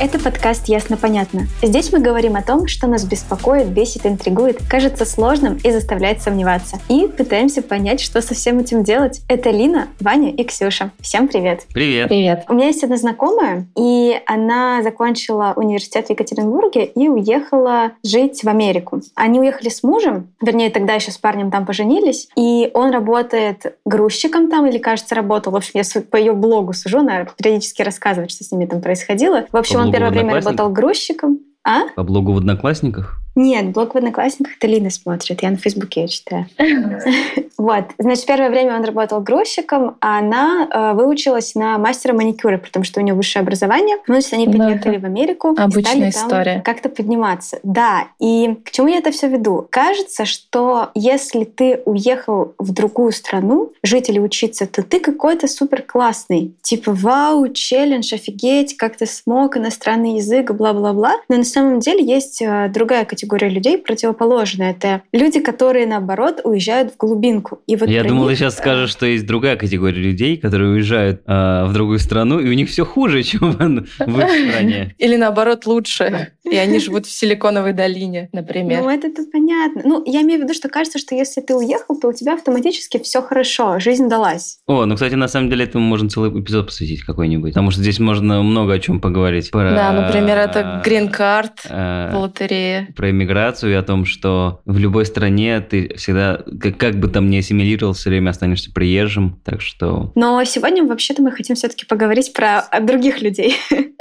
Это подкаст «Ясно-понятно». Здесь мы говорим о том, что нас беспокоит, бесит, интригует, кажется сложным и заставляет сомневаться. И пытаемся понять, что со всем этим делать. Это Лина, Ваня и Ксюша. Всем привет! Привет. Привет. У меня есть одна знакомая, и она закончила университет в Екатеринбурге и уехала жить в Америку. Они уехали с мужем, вернее, тогда еще с парнем там поженились, и он работает грузчиком там, или, кажется, работал. В общем, я по ее блогу сужу, она периодически рассказывает, что с ними там происходило. В общем, он первое время работал грузчиком. А? По блогу в Одноклассниках? Нет, блог в Одноклассниках это Лина смотрит, я на Фейсбуке читаю. Вот, значит, первое время он работал грузчиком, а она э, выучилась на мастера маникюра, потому что у нее высшее образование. Ну, значит, они переехали в Америку обычная история. как-то подниматься. Да, и к чему я это все веду? Кажется, что если ты уехал в другую страну жить или учиться, то ты какой-то супер классный. Типа, вау, челлендж, офигеть, как ты смог, иностранный язык, бла-бла-бла. Но на самом деле есть э, другая категория людей, противоположная. Это люди, которые, наоборот, уезжают в глубинку. И вот Я думал, ты них, сейчас э, скажешь, что есть другая категория людей, которые уезжают а, в другую страну, и у них все хуже, чем в их стране. Или наоборот лучше. И они живут в Силиконовой долине, например. Ну, это-то понятно. Ну, я имею в виду, что кажется, что если ты уехал, то у тебя автоматически все хорошо, жизнь далась. О, ну, кстати, на самом деле этому можно целый эпизод посвятить какой-нибудь, потому что здесь можно много о чем поговорить. Про, Да, например, это грин-карт э, в лотерее. про иммиграцию и о том, что в любой стране ты всегда, как, как бы там ни ассимилировал, все время останешься приезжим. Так что Но сегодня вообще-то мы хотим все-таки поговорить про а, других людей.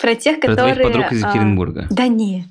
Про тех, про которые... твоих подруг из а, Екатеринбурга. Да нет.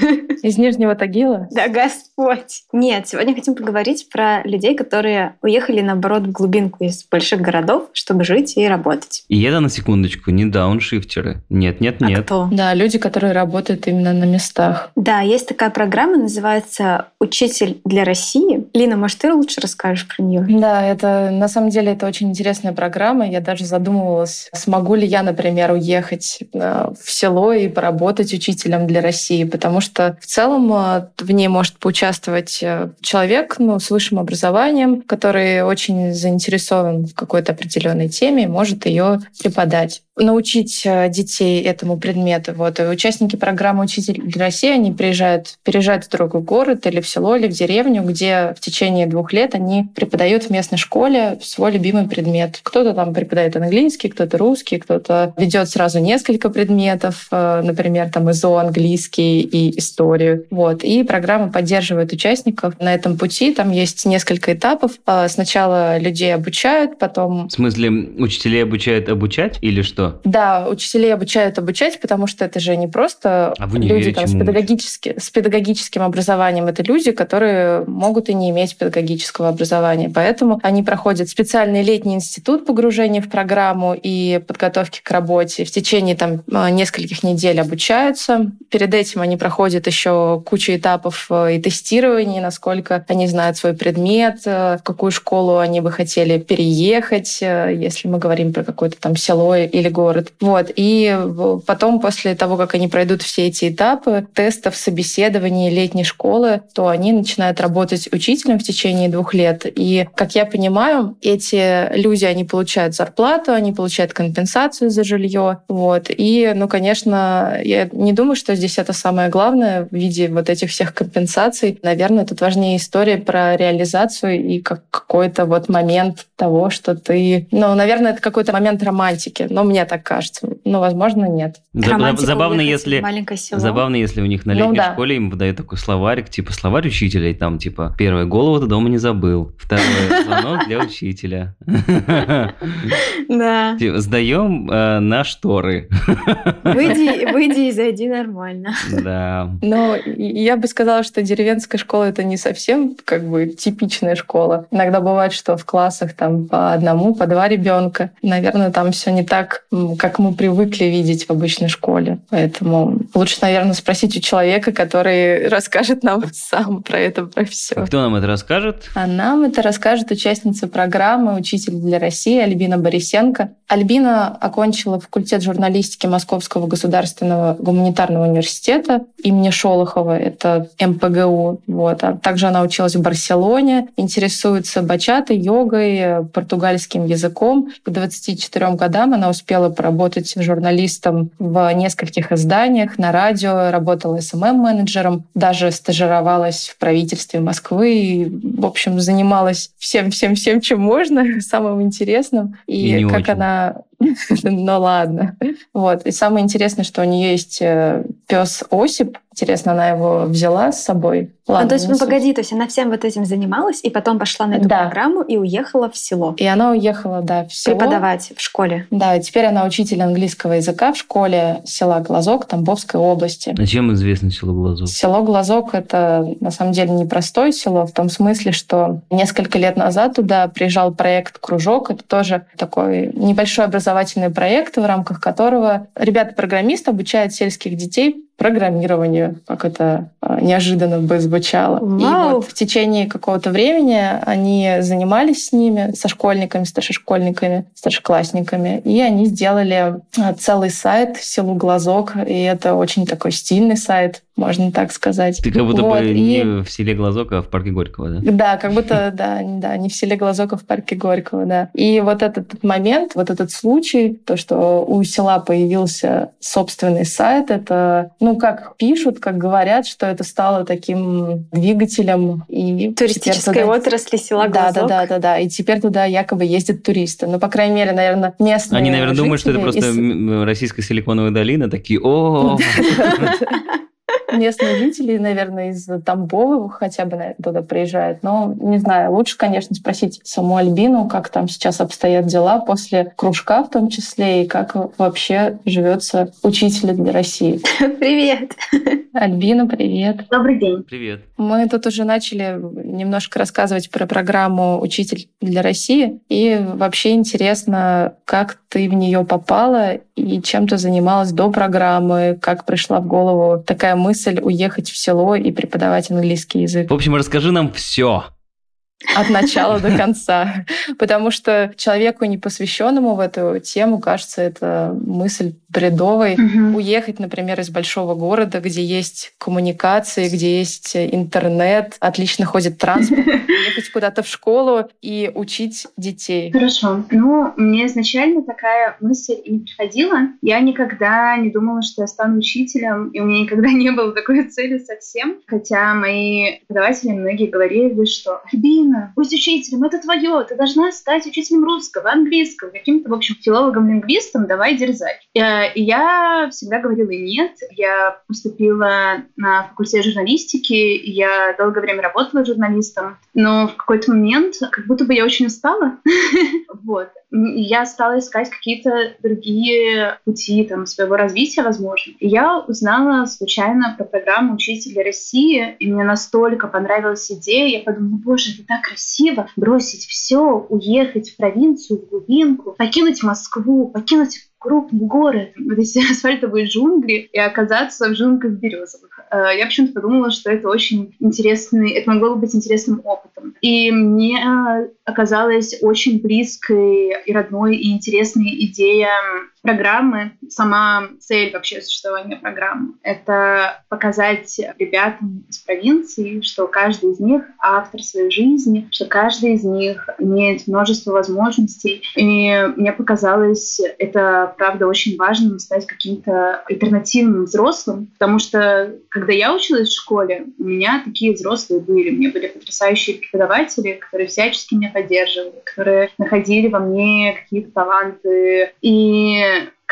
Из Нижнего Тагила. Да Господь. Нет, сегодня хотим поговорить про людей, которые уехали, наоборот, в глубинку из больших городов, чтобы жить и работать. И это, на секундочку, не дауншифтеры. Нет, нет, А нет. кто? Да, люди, которые работают именно на местах. Да, есть такая программа, называется «Учитель для России». Лина, может, ты лучше расскажешь про нее? Да, это на самом деле это очень интересная программа. Я даже задумывалась, смогу ли я, например, уехать э, в село и поработать учителем для России, потому что в целом э, в ней может поучаствовать э, человек ну, с высшим образованием, который очень заинтересован в какой-то определенной теме, и может ее преподать научить э, детей этому предмету. Вот. И участники программы «Учитель России» они приезжают, переезжают в другой город или в село, или в деревню, где в течение двух лет они преподают в местной школе свой любимый предмет. Кто-то там преподает английский, кто-то русский, кто-то ведет сразу несколько предметов, э, например, там ИЗО, английский и историю. Вот. И программа поддерживает участников на этом пути. Там есть несколько этапов. Э, Сначала людей обучают, потом В смысле, учителей обучают обучать или что? Да, учителей обучают обучать, потому что это же не просто А универе люди там, с, педагогически, с педагогическим образованием. Это люди, которые могут и не иметь педагогического образования. Поэтому они проходят специальный летний институт погружения в программу и подготовки к работе. В течение там, э, нескольких недель обучаются. Перед этим они проходят еще кучу этапов э, и тестирования, насколько они знают свой предмет, э, в какую школу они бы хотели переехать, если мы говорим про какое-то там село или город. Вот. И потом, после того, как они пройдут все эти этапы тестов, собеседований летней школы, то они начинают работать учителем в течение двух лет. И, как я понимаю, эти люди, они получают зарплату, они получают компенсацию за жилье. Вот. И, ну, конечно, я не думаю, что здесь это самое главное в виде вот этих всех компенсаций. Наверное, тут важнее история про реализацию и как какой-то вот момент того, что ты... Ну, наверное, это какой-то момент романтики. Но мне так кажется. Ну, возможно, нет. Романтика Забавно, если... маленькое село. Забавно, если у них на Ну летней да. школе им выдают такой словарик, типа словарь учителя, и там типа первое, голову ты дома не забыл, второе, звонок для учителя. Да. Типа, Сдаем э, на шторы. Выйди, и зайди нормально. Да. Но я бы сказала, что деревенская школа это не совсем как бы типичная школа. Иногда бывает, что в классах там по одному, по два ребенка. Наверное, там все не так как мы привыкли видеть в обычной школе. Поэтому лучше, наверное, спросить у человека, который расскажет нам сам про это, про все. А кто нам это расскажет? А нам это расскажет участница программы «Учитель для России» Альбина Борисенко. Альбина окончила факультет журналистики Московского государственного гуманитарного университета имени Шолохова, это МПГУ. Вот. А также она училась в Барселоне, интересуется бачатой, йогой, португальским языком. К 24 годам она успела поработать журналистом в нескольких изданиях, на радио, работала СММ-менеджером, даже стажировалась в правительстве Москвы и, в общем, занималась всем-всем-всем, чем можно, самым интересным. И, и как очень. она ну ладно. Вот. И самое интересное, что у нее есть э, пес Осип. Интересно, она его взяла с собой. Ладно, ну, то есть, ну, погоди, то есть она всем вот этим занималась, и потом пошла на эту да. программу и уехала в село. И она уехала, да, в село. Преподавать в школе. Да, и теперь она учитель английского языка в школе села Глазок Тамбовской области. А чем известно село Глазок? Село Глазок — это, на самом деле, непростое село в том смысле, что несколько лет назад туда приезжал проект «Кружок». Это тоже такой небольшой образовательный проект, в рамках которого ребята-программисты обучают сельских детей программированию, как это а, неожиданно бы звучало. Вау. И вот в течение какого-то времени они занимались с ними, со школьниками, старшешкольниками, старшеклассниками, и они сделали а, целый сайт «Селу Глазок», и это очень такой стильный сайт, можно так сказать. Ты как будто вот, бы и... не в селе Глазок, а в парке Горького, да? Да, как будто, да, да, не в селе Глазок, а в парке Горького, да. И вот этот момент, вот этот случай, то, что у села появился собственный сайт, это, ну, как пишут, как говорят, что это стало таким двигателем и туристической туда... отрасли села Глазок. Да, да, да, да, да. И теперь туда якобы ездят туристы. Ну, по крайней мере, наверное, местные Они, наверное, думают, что это просто из... российская силиконовая долина, такие, о местные жители, наверное, из Тамбова хотя бы туда приезжают. Но не знаю, лучше, конечно, спросить саму Альбину, как там сейчас обстоят дела после кружка в том числе, и как вообще живется учителю для России. Привет! Альбина, привет. Добрый день. Привет. Мы тут уже начали немножко рассказывать про программу «Учитель для России». И вообще интересно, как ты в нее попала и чем ты занималась до программы, как пришла в голову такая мысль уехать в село и преподавать английский язык. В общем, расскажи нам все. От начала до конца. Потому что человеку, непосвященному в эту тему, кажется, это мысль бредовой. Угу. Уехать, например, из большого города, где есть коммуникации, где есть интернет, отлично ходит транспорт, ехать куда-то в школу и учить детей. Хорошо. Ну, мне изначально такая мысль и не приходила. Я никогда не думала, что я стану учителем, и у меня никогда не было такой цели совсем. Хотя мои преподаватели многие говорили, что «Альбина, будь учителем, это твое, ты должна стать учителем русского, английского, каким-то, в общем, филологом-лингвистом, давай дерзай». Я и я всегда говорила нет. Я поступила на факультет журналистики, я долгое время работала журналистом, но в какой-то момент как будто бы я очень устала. Вот. Я стала искать какие-то другие пути там, своего развития, возможно. И я узнала случайно про программу «Учитель России», и мне настолько понравилась идея. Я подумала, боже, это так красиво бросить все, уехать в провинцию, в глубинку, покинуть Москву, покинуть крупный город, вот эти асфальтовые джунгли, и оказаться в джунглях березовых. Э, я почему-то подумала, что это очень интересный, это могло бы быть интересным опытом. И мне оказалась очень близкой и родной, и интересной идея программы, сама цель вообще существования программы — это показать ребятам из провинции, что каждый из них автор своей жизни, что каждый из них имеет множество возможностей. И мне показалось это, правда, очень важным стать каким-то альтернативным взрослым, потому что, когда я училась в школе, у меня такие взрослые были. У меня были потрясающие преподаватели, которые всячески меня поддерживали, которые находили во мне какие-то таланты. И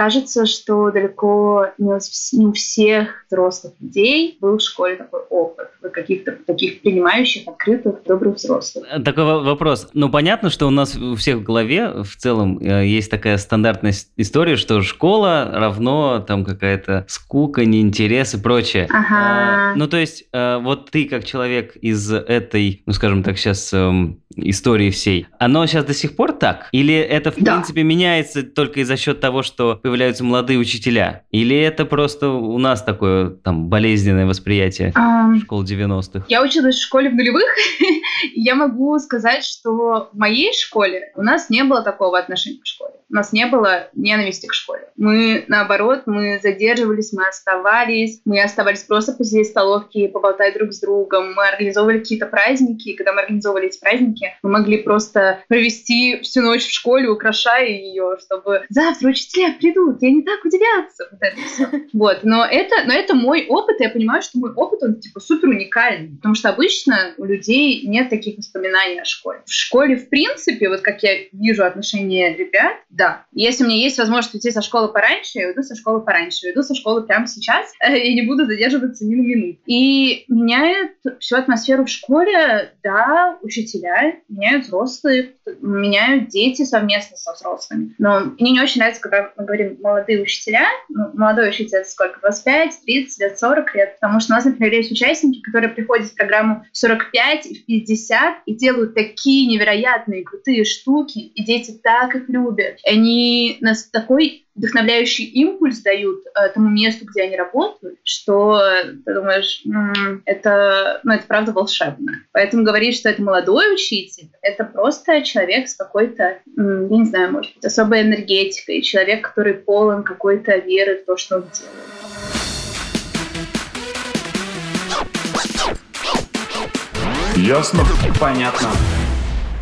кажется, что далеко не у, всех взрослых людей был в школе такой опыт. Каких-то таких принимающих, открытых, добрых взрослых. Такой во- вопрос. Ну, понятно, что у нас у всех в голове в целом э, есть такая стандартная история, что школа равно там какая-то скука, неинтерес и прочее. Ага. Э, Ну, то есть, э, вот ты как человек из этой, ну, скажем так, сейчас эм, истории всей, оно сейчас до сих пор так? Или это, в Да. принципе, меняется только за счет того, что появляются молодые учителя? Или это просто у нас такое там болезненное восприятие Ам, школ 90-х? Я училась в школе в нулевых, и я могу сказать, что в моей школе у нас не было такого отношения к школе. У нас не было ненависти к школе. Мы, наоборот, мы задерживались, мы оставались, мы оставались просто посидеть в столовке, поболтать друг с другом. Мы организовывали какие-то праздники, и когда мы организовывали эти праздники, мы могли просто провести всю ночь в школе, украшая ее, чтобы завтра учителя придут, и они так удивятся. Вот это всё. Вот, но это, но это мой опыт, и я понимаю, что мой опыт, он типа супер уникальный, потому что обычно у людей нет таких воспоминаний о школе. В школе, в принципе, вот как я вижу отношения ребят, да, если у меня есть возможность уйти со школы пораньше, я уйду со школы пораньше, я уйду со школы прямо сейчас, и не буду задерживаться ни на минуту. И меняет всю атмосферу в школе, да, учителя, меняют взрослые, меняют дети совместно со взрослыми. Но мне не очень нравится, когда мы говорим молодые учителя. Ну, молодой учитель сколько? 25, 30 лет, 40 лет. Потому что у нас, например, есть участники, которые приходят в программу в 45 и в 50 и делают такие невероятные крутые штуки, и дети так их любят. Они нас такой вдохновляющий импульс дают э, тому месту, где они работают, что ты думаешь, «М, это, ну, это правда волшебно. Поэтому говорить, что это молодой учитель, это просто человек с какой-то, м, я не знаю, может быть, особой энергетикой, человек, который полон какой-то веры в то, что он делает. Ясно? Понятно.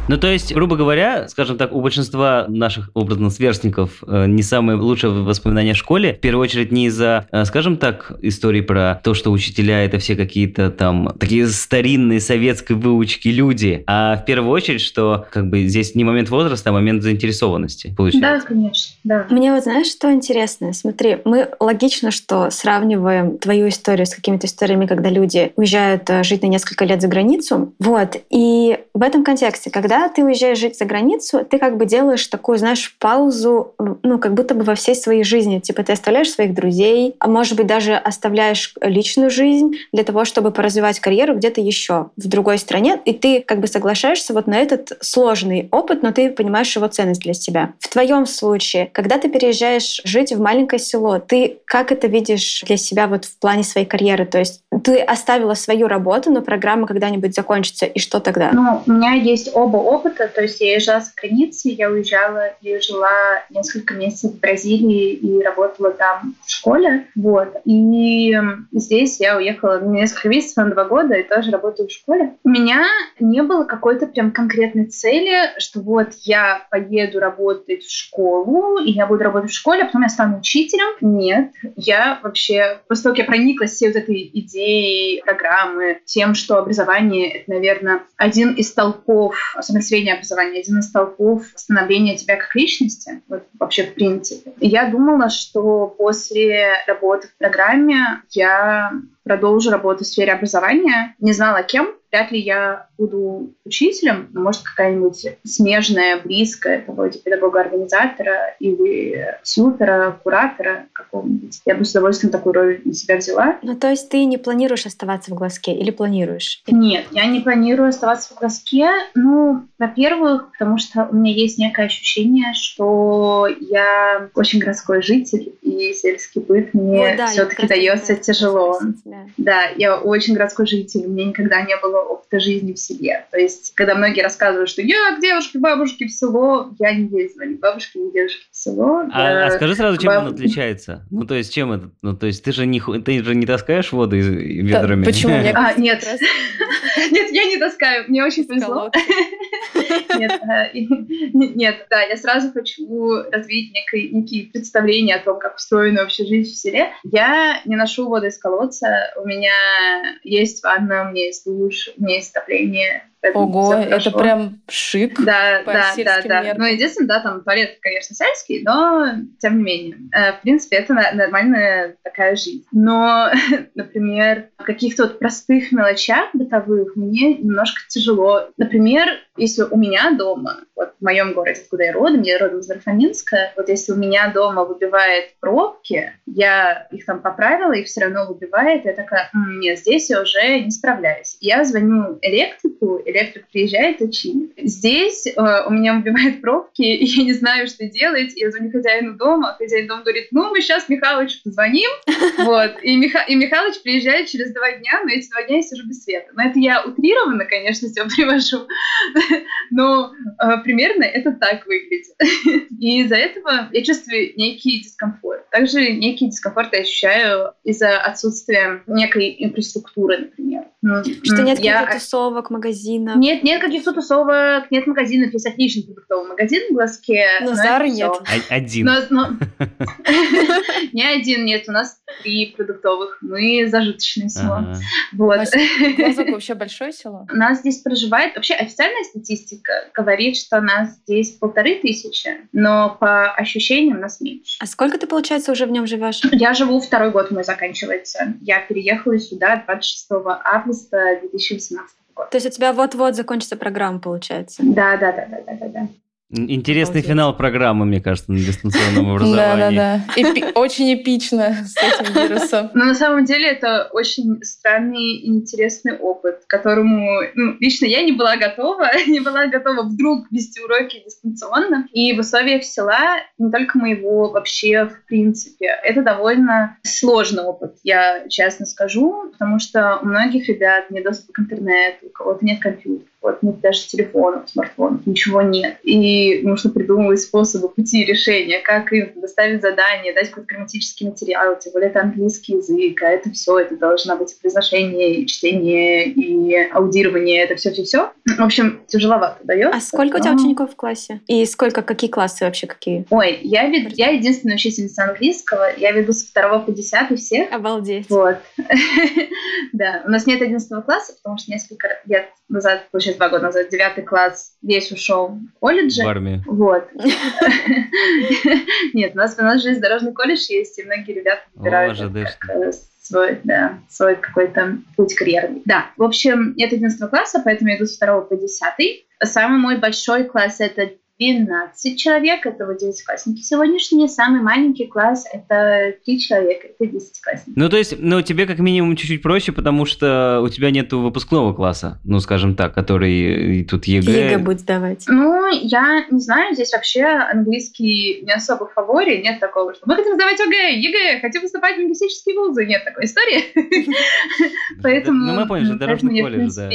Ну, то есть, грубо говоря, скажем так, у большинства наших образных сверстников э, не самые лучшие воспоминания о школе. В первую очередь не из-за, э, скажем так, истории про то, что учителя это все какие-то там такие старинные советской выучки люди, а в первую очередь, что как бы здесь не момент возраста, а момент заинтересованности Да, получается. конечно, да. Мне вот знаешь, что интересно? Смотри, мы логично, что сравниваем твою историю с какими-то историями, когда люди уезжают э, жить на несколько лет за границу. Вот. И в этом контексте, когда ты уезжаешь жить за границу, ты как бы делаешь такую, знаешь, паузу, ну, как будто бы во всей своей жизни. Типа ты оставляешь своих друзей, а может быть даже оставляешь личную жизнь для того, чтобы поразвивать карьеру где-то еще в другой стране, и ты как бы соглашаешься вот на этот сложный опыт, но ты понимаешь его ценность для себя. В твоем случае, когда ты переезжаешь жить в маленькое село, ты как это видишь для себя вот в плане своей карьеры? То есть ты оставила свою работу, но программа когда-нибудь закончится, и что тогда? Ну, у меня есть оба опыта, то есть я езжала за границей, я уезжала и жила несколько месяцев в Бразилии и работала там в школе, вот. И здесь я уехала несколько месяцев, на два года, и тоже работаю в школе. У меня не было какой-то прям конкретной цели, что вот я поеду работать в школу, и я буду работать в школе, а потом я стану учителем. Нет, я вообще, после того, как я прониклась всей вот этой идеей программы, тем, что образование — это, наверное, один из столпов, особенно среднее образование, один из столпов становления тебя как личности, вот вообще в принципе. И я думала, что после работы в программе я продолжу работать в сфере образования. Не знала кем, вряд ли я буду учителем, но может какая-нибудь смежная, близкая, вроде педагога-организатора или тьютера, куратора какого-нибудь. Я бы с удовольствием такую роль на себя взяла. Ну, то есть ты не планируешь оставаться в глазке или планируешь? Нет, я не планирую оставаться в глазке. Ну, во-первых, потому что у меня есть некое ощущение, что я очень городской житель, и сельский быт мне Вот, да, все-таки дается тяжело. да. Да, я очень городской житель, у меня никогда не было опыта жизни в селе. То есть, когда многие рассказывают, что я к девушке, бабушке в село, я не ездила ни к бабушке, ни к девушке в село. А, Я- а скажи сразу, чем баб- он отличается? Ну, то есть, чем это? Ну, то есть, ты же не, ху- ты же не таскаешь воду из, Да, ведрами. Почему? Мне А, нет. Нет, я не таскаю, мне очень повезло. Нет, э, нет, да, я сразу хочу развить некие представления о том, как устроена вообще жизнь в селе. Я не ношу воду из колодца, у меня есть ванна, у меня есть душ, у меня есть отопление, поэтому Ого, это прям шик. Да, да, да, да. меркам. Ну, единственное, да, там туалет, конечно, сельский, но тем не менее. Э, В принципе, это на- нормальная такая жизнь. Но, например, в каких-то вот простых мелочах бытовых мне немножко тяжело. Например, если у меня дома, вот в моем городе, откуда я родом, я родом из Нарфаминска, вот если у меня дома выбивает пробки, я их там поправила, их все равно выбивает, я такая, «М, нет, здесь я уже не справляюсь. Я звоню электрику, электрик приезжает и чинит. Здесь э, у меня выбивает пробки, и я не знаю, что делать. Я звоню хозяину дома, хозяин дома говорит, ну, мы сейчас Михалычу позвоним, вот, и, Миха... и Михалыч приезжает через два дня, но эти два дня я сижу без света. Но это я утрированно, конечно, все привожу, но э, примерно это так выглядит. И из-за этого я чувствую некий дискомфорт. Также некий дискомфорт я ощущаю из-за отсутствия некой инфраструктуры, например. Ну, Что нет я- каких-то тусовок, магазинов. Нет, нет каких-то тусовок, нет магазинов. Есть отличный продуктовый магазин в Глазке. Но Зары всё. нет. Один. Но- но- Не один, нет, у нас три продуктовых. Мы зажиточное село. Вот. Глазок вообще большое село? У нас здесь проживает... Вообще официальная статистика говорит, что нас здесь полторы тысячи, но по ощущениям нас меньше. А сколько ты, получается, уже в нем живешь? Я живу второй год мой заканчивается. Я переехала сюда 26 августа 2018 года. То есть у тебя вот-вот закончится программа, получается. Да, да, да, да, да, да. Интересный Обалдеть. финал программы, мне кажется, на дистанционном образовании. Да-да-да. Очень эпично с этим вирусом. Но на самом деле это очень странный и интересный опыт, к которому ну, лично я не была готова, не была готова вдруг вести уроки дистанционно. И в условиях села, не только моего, вообще в принципе, это довольно сложный опыт, я честно скажу, потому что у многих ребят нет доступа к интернету, у кого-то нет компьютера, у кого-то нет даже телефонов, смартфонов, ничего нет. И нужно придумывать способы, пути решения, как им доставить задание, дать какой-то грамматический материал, тем более это английский язык, а это все, это должно быть и произношение, и чтение, и аудирование, это все-все-все. В общем, тяжеловато дается. А сколько у тебя но- учеников в классе? И сколько, какие классы вообще какие? Ой, я, вед- я единственная учительница английского, я веду со второго по десятый всех. Обалдеть. Вот. Да, у нас нет 11 класса, потому что несколько лет назад, получается, два года назад, девятый класс весь ушел в колледже. В армии. Вот. Нет, у нас, у нас железнодорожный колледж есть, и многие ребята выбирают э, свой, да, свой какой-то путь карьерный. Да, в общем, нет 11 класса, поэтому я иду с 2 по 10. Самый мой большой класс — это 12 человек, это вот 10-классники сегодняшние. Самый маленький класс — это 3 человека, это 10-классники. Ну, то есть, ну, тебе как минимум чуть-чуть проще, потому что у тебя нету выпускного класса, ну, скажем так, который и тут ЕГЭ. ЕГЭ будет сдавать. Ну, я не знаю, здесь вообще английский не особо в фаворе, нет такого, что мы хотим сдавать ОГЭ, ЕГЭ, хотим поступать в лингвистические вузы, нет такой истории. Поэтому... Ну, мы поняли, что дорожный колледж, да.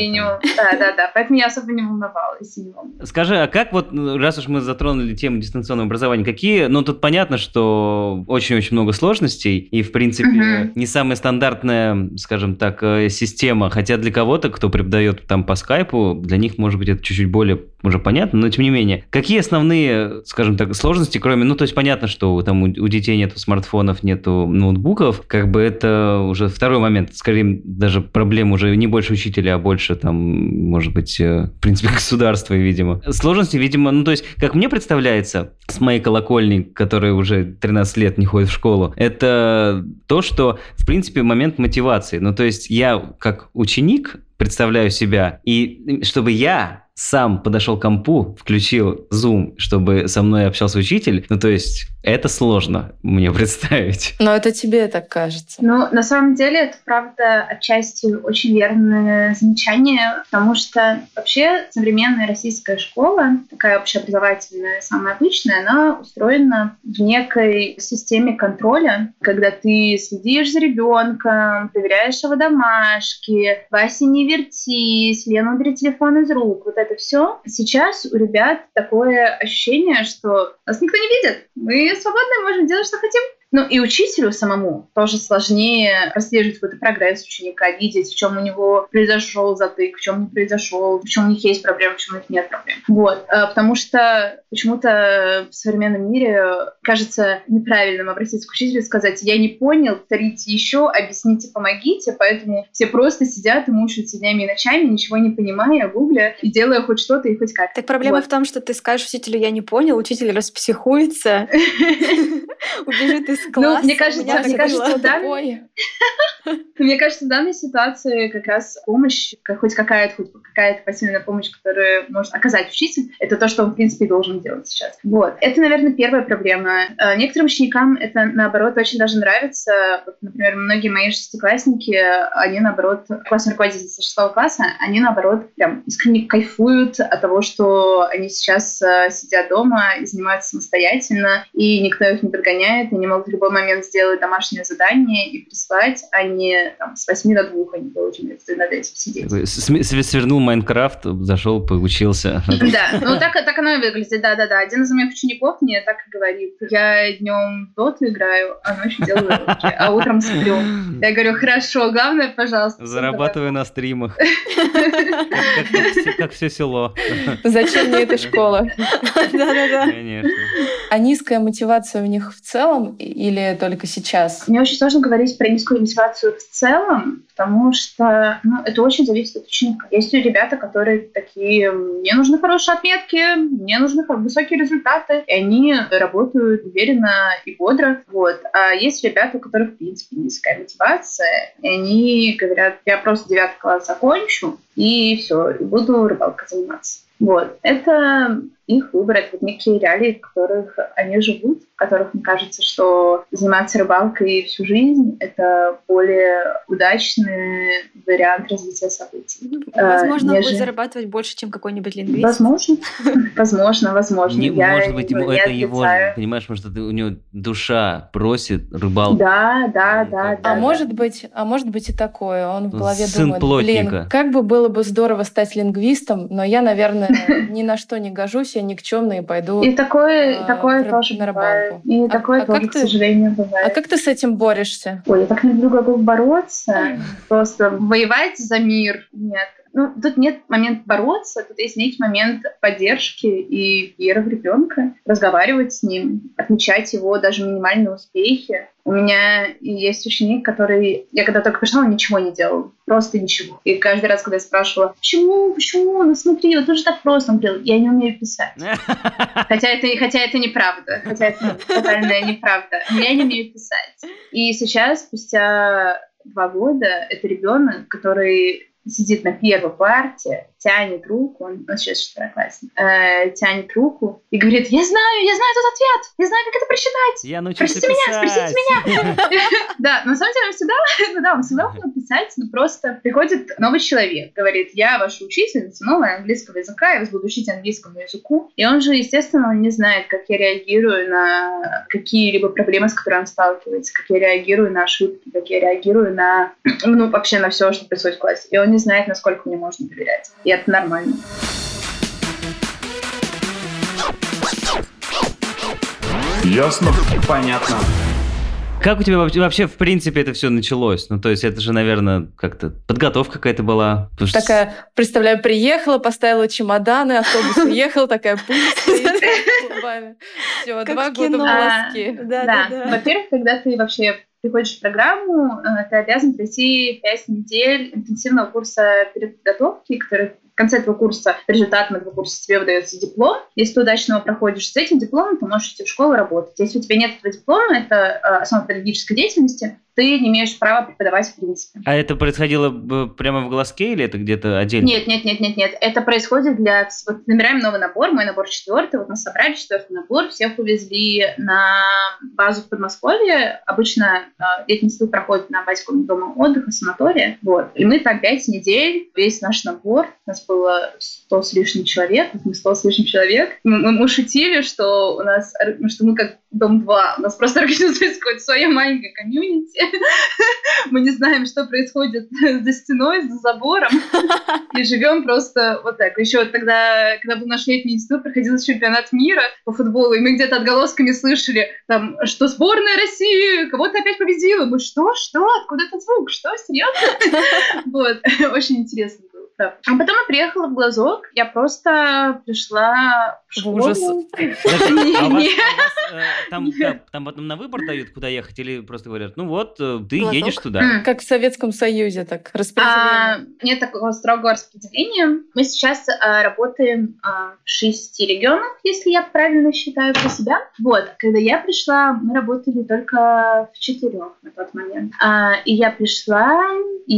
Да, да, да, поэтому я особо не волновалась. Скажи, а как вот, ну, раз уж мы затронули тему дистанционного образования, какие, ну, тут понятно, что очень-очень много сложностей, и, в принципе, Мгм. не самая стандартная, скажем так, э, система, хотя для кого-то, кто преподает там по скайпу, для них, может быть, это чуть-чуть более уже понятно, но тем не менее. Какие основные, скажем так, сложности, кроме, ну, то есть понятно, что там у, у детей нету смартфонов, нету ноутбуков, как бы это уже второй момент, скорее даже проблема уже не больше учителя, а больше там, может быть, э, в принципе, государства, видимо. Сложности, видимо, ну, то есть, как мне представляется, с моей колокольни, которая уже 13 лет не ходит в школу, это то, что, в принципе, момент мотивации. Ну, то есть, я как ученик представляю себя, и чтобы я сам подошел к компу, включил Zoom, чтобы со мной общался учитель, ну, то есть, это сложно мне представить. Но это тебе так кажется. Ну, на самом деле, это, правда, отчасти очень верное замечание, потому что вообще современная российская школа, такая общеобразовательная, самая обычная, она устроена в некой системе контроля, когда ты следишь за ребенком, проверяешь его домашки, Вася не вертись, Лена убери телефон из рук, вот это все. Сейчас у ребят такое ощущение, что нас никто не видит, мы свободно можем делать, что хотим. Ну и учителю самому тоже сложнее прослеживать какой-то прогресс ученика, видеть, в чем у него произошел затык, в чем не произошел, в чем у них есть проблемы, в чем у них нет проблем. Вот. А, потому что почему-то в современном мире кажется неправильным обратиться к учителю и сказать, я не понял, повторите еще, объясните, помогите, поэтому все просто сидят и мучаются днями и ночами, ничего не понимая, гугля и делая хоть что-то и хоть как. Так проблема Вот. в том, что ты скажешь учителю, я не понял, учитель распсихуется, убежит из Ну, класса. мне кажется, мне кажется, да, Мне кажется, в данной ситуации как раз помощь, хоть какая-то, хоть какая-то пассивная помощь, которую может оказать учитель, это то, что он, в принципе, и должен делать сейчас. Вот. Это, наверное, первая проблема. Э, Некоторым ученикам это, наоборот, очень даже нравится. Вот, например, многие мои шестиклассники, они, наоборот, классные руководители со шестого класса, они, наоборот, прям искренне кайфуют от того, что они сейчас э, сидят дома и занимаются самостоятельно, и никто их не подгоняет, они могут в любой момент сделать домашнее задание и прислать, а не там, с 8 до 2 они должны над этим сидеть. Свернул Майнкрафт, зашел, поучился. Да, ну так, так оно и выглядит, да-да-да. Один из моих учеников мне так и говорит. Я днем в доту играю, а ночью делаю уроки, а утром сплю. Я говорю, хорошо, главное, пожалуйста. Зарабатываю на стримах. Как- все- село. зачем мне эта школа? Да-да-да. Конечно. А низкая мотивация у них в целом или только сейчас? Мне очень сложно говорить про низкую мотивацию в целом, потому что ну, это очень зависит от ученика. Есть ребята, которые такие, мне нужны хорошие отметки, мне нужны высокие результаты, и они работают уверенно и бодро. Вот. А есть ребята, у которых, в принципе, низкая мотивация, и они говорят, я просто девятый класс закончу, и все, и буду рыбалкой заниматься. Вот. Это их выбор, это вот некие реалии, в которых они живут, в которых, мне кажется, что заниматься рыбалкой всю жизнь — это более удачный вариант развития событий. Э, Возможно, он будет нежели- зарабатывать больше, чем какой-нибудь лингвист. Возможно, возможно, возможно. Не- Я может быть, ему это его, понимаешь, может, это у него душа просит рыбалку. Да, да, да. А да. может быть, а может быть и такое. Он в голове Сын думает, плотника. блин, как бы было бы здорово стать лингвистом, но я, наверное, ни на что не гожусь, я никчемный и пойду. И такое, а, такое тоже на бывает. рыбалку. И А- такое а тоже, как к ты- сожалению, А бывает. как ты с этим борешься? Ой, я так не люблю глагол бороться. Просто воевать за мир. Нет. Ну, тут нет момента бороться, тут есть некий момент поддержки и веры в ребенка, разговаривать с ним, отмечать его даже минимальные успехи. У меня есть ученик, который... Я когда только пришла, он ничего не делал. Просто ничего. И каждый раз, когда я спрашивала, почему, почему, ну смотри, вот уже так просто, он говорил, я не умею писать. Хотя это, хотя это неправда. Хотя это тотальная неправда. Я не умею писать. И сейчас, спустя два года, это ребенок, который сидит на первой парте, тянет руку, он, он сейчас четвероклассник, э, тянет руку и говорит, я знаю, я знаю этот ответ, я знаю, как это прочитать. Я научился Простите меня, писать. простите Да, на самом деле он всегда, ну да, он всегда умел писать, но просто приходит новый человек, говорит, я ваша учительница новая английского языка, я вас буду учить английскому языку. И он же, естественно, он не знает, как я реагирую на какие-либо проблемы, с которыми он сталкивается, как я реагирую на ошибки, как я реагирую на, ну, вообще на все, что происходит в классе. И он не знает, насколько мне можно доверять. И это нормально. Ясно? Понятно. Как у тебя вообще- в принципе, это все началось? Ну, то есть, это же, наверное, как-то подготовка какая-то была. Такая, представляю, приехала, поставила чемоданы, автобус уехал, такая пыль. Все, два в года. Да, да, да. Во-первых, когда ты вообще приходишь в программу, э, ты обязан пройти 5 недель интенсивного курса переподготовки, который в конце этого курса, по результатам этого курса тебе выдается диплом. Если ты удачно его проходишь с этим дипломом, ты можешь идти в школу работать. Если у тебя нет этого диплома, это э, основа педагогической деятельности, ты не имеешь права преподавать в принципе. А это происходило бы прямо в глазке или это где-то отдельно? Нет, нет, нет, нет, нет. Это происходит для... Вот набираем новый набор, мой набор четвертый. Вот мы собрали четвертый набор, всех увезли на базу в Подмосковье. Обычно э, летний институт проходит на базе дома отдыха, санатория. Вот. И мы там пять недель, весь наш набор, у нас было 100 с лишним человек, мы 100 с лишним человек. Мы, мы, шутили, что у нас, что мы как дом 2, у нас просто организуется какое-то свое маленькое комьюнити. Мы не знаем, что происходит за стеной, за забором, и живем просто вот так. Еще тогда, когда был наш летний институт, проходил чемпионат мира по футболу, и мы где-то отголосками слышали, там, что сборная России кого-то опять победила. Мы что, что, откуда этот звук, что, серьезно? Вот, очень интересно было. А потом я приехала в Глазок, я просто пришла в школу. Ужас. Не, А у вас- не. а у вас, э, Там потом на выбор дают, куда ехать, или просто говорят, ну вот, э, ты едешь туда. Как в Советском Союзе, так, А, распределение. нет такого строгого распределения. Мы сейчас а, работаем а, в шести регионах, если я правильно считаю про себя. Вот, когда я пришла, мы работали только в четырех на тот момент. А, и я пришла, и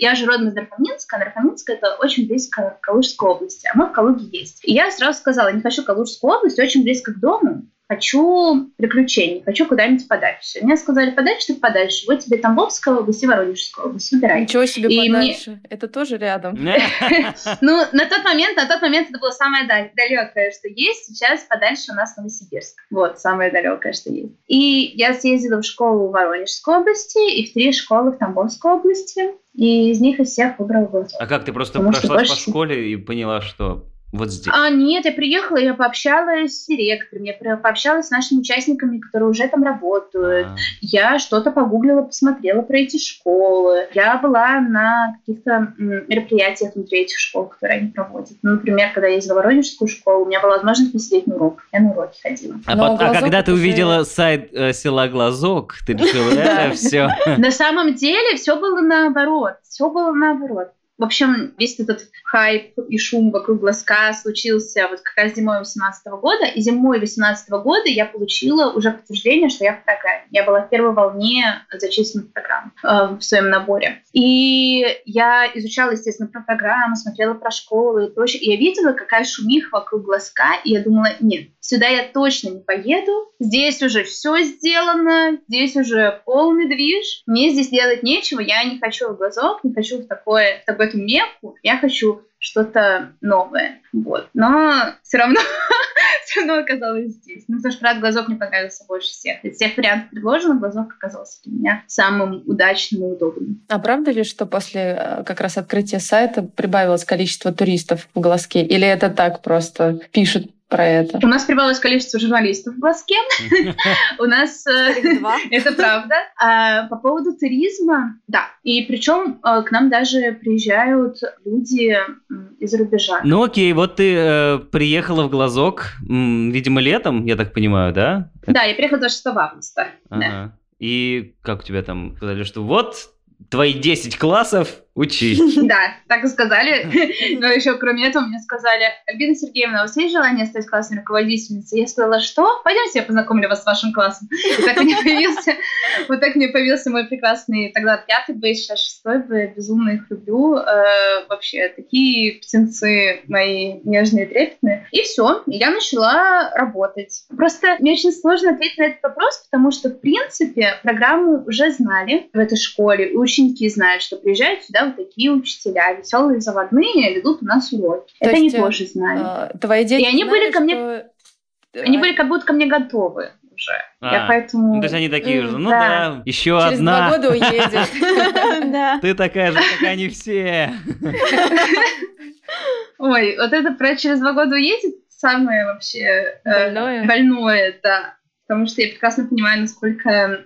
я же родом из Нарфоминска, а Нарфоминск это очень близко к Калужской области, а мы в Калуге есть. И я сразу сказала, не хочу Калужскую область, очень близко к дому, хочу приключений, хочу куда-нибудь подальше. Мне сказали, подальше, так подальше. Вот тебе Тамбовская область и Воронежская область, выбирай. Ничего себе и мне- подальше. Это тоже рядом. Ну, на тот момент, на тот момент это было самое далекое, что есть. Сейчас подальше у нас Новосибирск. Вот, самое далекое, что есть. И я съездила в школу в Воронежской области и в три школы в Тамбовской области. И из них из всех выбрала Глазок. А как, ты просто Потому прошлась по школе и поняла, что вот здесь? А, нет, я приехала, я пообщалась с директором, я пообщалась с нашими участниками, которые уже там работают. А, Я что-то погуглила, посмотрела про эти школы. Я была на каких-то мероприятиях внутри этих школ, которые они проводят. Ну, например, когда я ездила в Воронежскую школу, у меня была возможность посидеть на урок. Я на уроки ходила. А, Но а когда ты увидела сайт э, села Глазок, ты решила, Да. это все. На самом деле все было наоборот. Все было наоборот. В общем, весь этот хайп и шум вокруг глазка случился вот как раз зимой 18 года. И зимой 18 года я получила уже подтверждение, что я программе. Я была в первой волне зачисленных программ э, в своем наборе. И я изучала, естественно, про программу, смотрела про школы и прочее. И я видела, какая шумиха вокруг глазка. И я думала, нет, сюда я точно не поеду. Здесь уже все сделано, здесь уже полный движ. Мне здесь делать нечего. Я не хочу в глазок, не хочу в, такое, в такую мекку. Я хочу что-то новое. Вот. Но все равно, все равно оказалась здесь. Ну, потому что, правда, глазок мне понравился больше всех. Из всех вариантов предложенных, глазок оказался для меня самым удачным и удобным. А правда ли, что после э, как раз открытия сайта прибавилось количество туристов в Глазке? Или это так просто пишут про это? У нас прибавилось количество журналистов в глазке. У нас... э. Это правда. А по поводу туризма, да. И причем э, к нам даже приезжают люди из-за рубежа. Ну окей, вот ты э, приехала в Глазок, видимо, летом, я так понимаю, да? Да, я приехала 26 августа. И как у тебя там сказали, что вот твои 10 классов учись. Да, так и сказали. Но еще кроме этого мне сказали, Альбина Сергеевна, у вас есть желание стать классной руководительницей? Я сказала, что? Пойдемте, я познакомлю вас с вашим классом. И так мне появился, вот так мне появился мой прекрасный тогда пятый Б, сейчас шестой Б, безумно их люблю. Э, вообще, такие птенцы мои нежные, трепетные. И все, я начала работать. Просто мне очень сложно ответить на этот вопрос, потому что, в принципе, программу уже знали в этой школе, и ученики знают, что приезжают сюда вот такие учителя, веселые заводные, ведут у нас уроки. То Это они есть, э, тоже знали. А, Твои дети И они знали, были ко мне- что- Они а, были как будто ко мне готовы уже. Я А, поэтому... Ну, то есть они такие М, же, ну да. да, еще Через два одна. года уедет. Да. Ты такая же, как они все. Ой, вот это про через два года уедет самое вообще э, Больное? больное, да. Потому что я прекрасно понимаю, насколько э,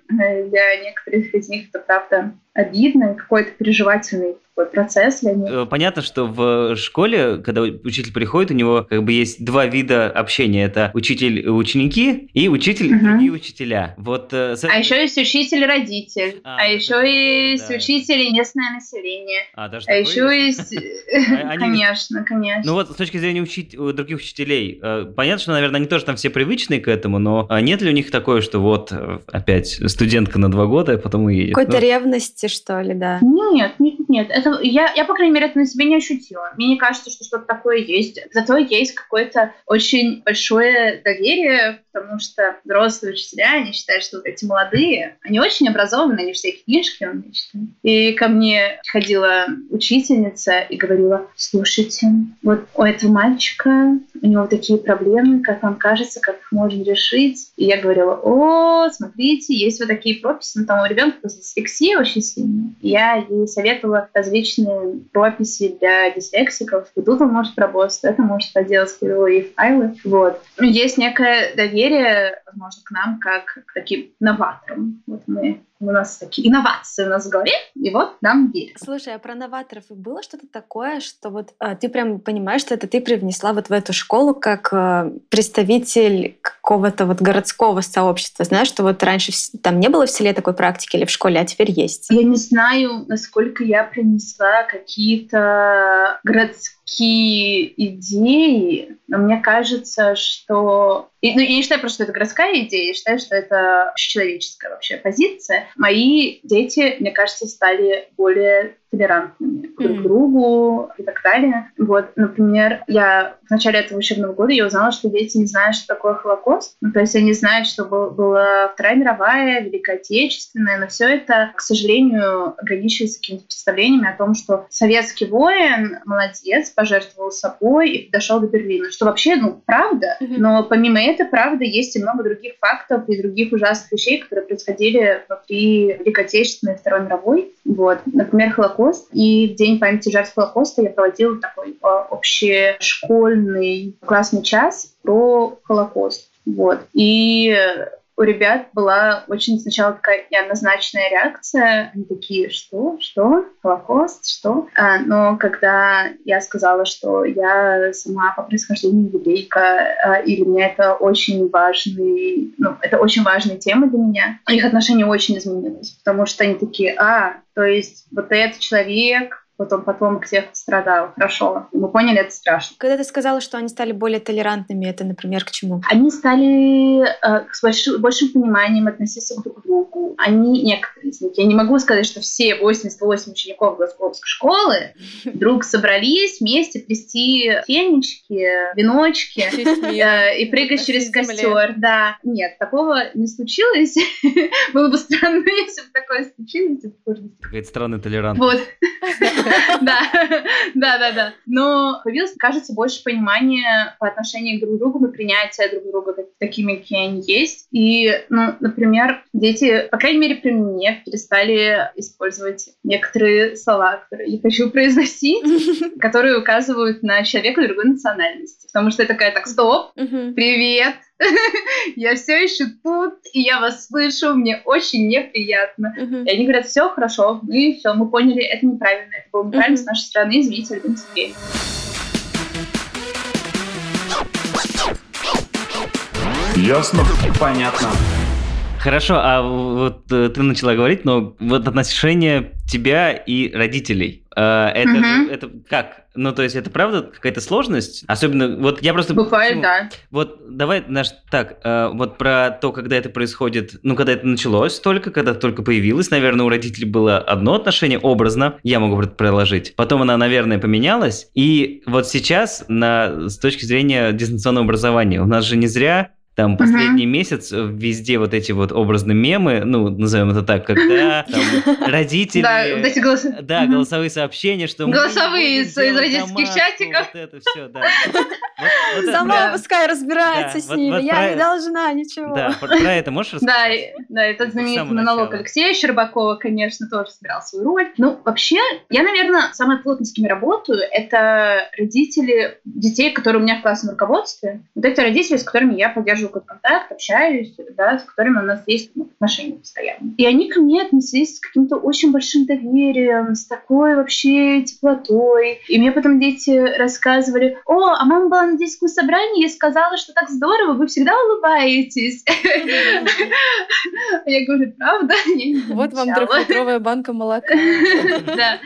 для некоторых из них это правда обидно, и какой-то переживательный такой процесс для них. Э, Понятно, что в школе, когда учитель приходит, у него как бы есть два вида общения. Это учитель и ученики и учитель и Мгм. другие учителя. Вот э, с- А еще есть учитель-родитель, А, а, еще это есть да. учитель и местное население. А, даже А еще есть? А- Конечно, конечно. Ну вот с точки зрения других учителей, э, понятно, что, наверное, они тоже там все привычные к этому, но а нет ли у них такое, что вот э, опять студентка на два года, а потом уедет? Какой-то Ну, ревность зависти, что ли, да? Нет, нет, нет. Это, я, я, по крайней мере, это на себе не ощутила. Мне не кажется, что что-то такое есть. Зато есть какое-то очень большое доверие, потому что взрослые учителя, они считают, что вот эти молодые, они очень образованы, они все книжки умеют читать. И ко мне ходила учительница и говорила, слушайте, вот у этого мальчика, у него такие проблемы, как вам кажется, как их можно решить? И я говорила, о, смотрите, есть вот такие прописи, ну там у ребенка дислексия очень сильная. Я ей советовала различные прописи для дислексиков. И тут он может работать, это может поделать кривые файлы. Вот. Есть некое доверие, возможно, к нам как к таким новаторам. Вот мы у нас такие инновации у нас в голове, и вот нам верят. Слушай, а про новаторов было что-то такое, что вот а, ты прям понимаешь, что это ты привнесла вот в эту школу как а, представитель какого-то вот городского сообщества? Знаешь, что вот раньше там не было в селе такой практики или в школе, а теперь есть? Я не знаю, насколько я принесла какие-то городские идеи, но мне кажется, что... И, ну, я не считаю просто, что это городская идея, я считаю, что это человеческая вообще позиция. Мои дети, мне кажется, стали более толерантными друг к другу и так далее. Вот, например, я в начале этого учебного года я узнала, что дети не знают, что такое Холокост. Ну, то есть они знают, что был, была Вторая мировая, Великая Отечественная, но все это, к сожалению, ограничивается какими-то представлениями о том, что советский воин молодец, пожертвовал собой и дошел до Берлина. Что вообще, ну, правда, но помимо этой правды есть и много других фактов и других ужасных вещей, которые происходили внутри Великой Отечественной и Второй мировой. Вот. Например, Холокост. И в День памяти жертв Холокоста я проводила такой а, общешкольный классный час про Холокост. Вот. И у ребят была очень сначала такая неоднозначная реакция. Они такие, что? Что? Холокост? Что? А, но когда я сказала, что я сама по происхождению еврейка, а, и для меня это очень важный, ну, это очень важная тема для меня, их отношение очень изменилось, потому что они такие, а, то есть вот этот человек, потом потомок всех страдал. Хорошо, мы поняли, это страшно. Когда ты сказала, что они стали более толерантными, это, например, к чему? Они стали э, с большим, большим пониманием относиться друг к другу. Они, некоторые из них, я не могу сказать, что все 88 учеников Глазковской школы вдруг собрались вместе плести фенечки, веночки э, и прыгать через костер. Да, нет, такого не случилось. Было бы странно, если бы такое случилось. Какая-то странная толерантность. Вот. Да, да, да, да. Но появилось, кажется, больше понимания по отношению друг к другу и принятия друг друга такими, какие они есть. И, ну, например, дети, по крайней мере, при мне, перестали использовать некоторые слова, которые я хочу произносить, которые указывают на человека другой национальности. Потому что я такая, так, стоп, привет, я все еще тут, и я вас слышу, мне очень неприятно. Uh-huh. И они говорят, все хорошо, мы все, мы поняли, это неправильно, это было неправильно uh-huh. с нашей стороны, извините, в принципе. Ясно? Понятно. Хорошо, а вот э, ты начала говорить, но вот отношения тебя и родителей. Э, это, угу. это как? Ну, то есть, это правда какая-то сложность? Особенно, вот я просто... Бывает, да. Вот давай, наш, так, э, вот про то, когда это происходит, ну, когда это началось только, когда только появилось, наверное, у родителей было одно отношение, образно, я могу проложить. Потом она, наверное, поменялась. И вот сейчас, на, с точки зрения дистанционного образования, у нас же не зря там последний uh-huh. месяц э, везде вот эти вот образные мемы, ну, назовем это так, когда там, родители... Да, вот эти голос... да голосовые сообщения, что Голосовые из, из родительских чатиков. Вот это все, да. Сама пускай разбирается с ними, я не должна ничего. Да, про это можешь рассказать? Да, да, этот знаменитый монолог Алексея Щербакова, конечно, тоже сыграл свою роль. Ну, вообще, я, наверное, самая плотно с кем работаю, это родители детей, которые у меня в классном руководстве. Вот это родители, с которыми я поддерживаю поддерживаю контакт, общаюсь, да, с которыми у нас есть ну, отношения постоянно. И они ко мне отнеслись с каким-то очень большим доверием, с такой вообще теплотой. И мне потом дети рассказывали, о, а мама была на детском собрании и сказала, что так здорово, вы всегда улыбаетесь. Я говорю, правда? Вот вам трехлитровая банка молока. Да.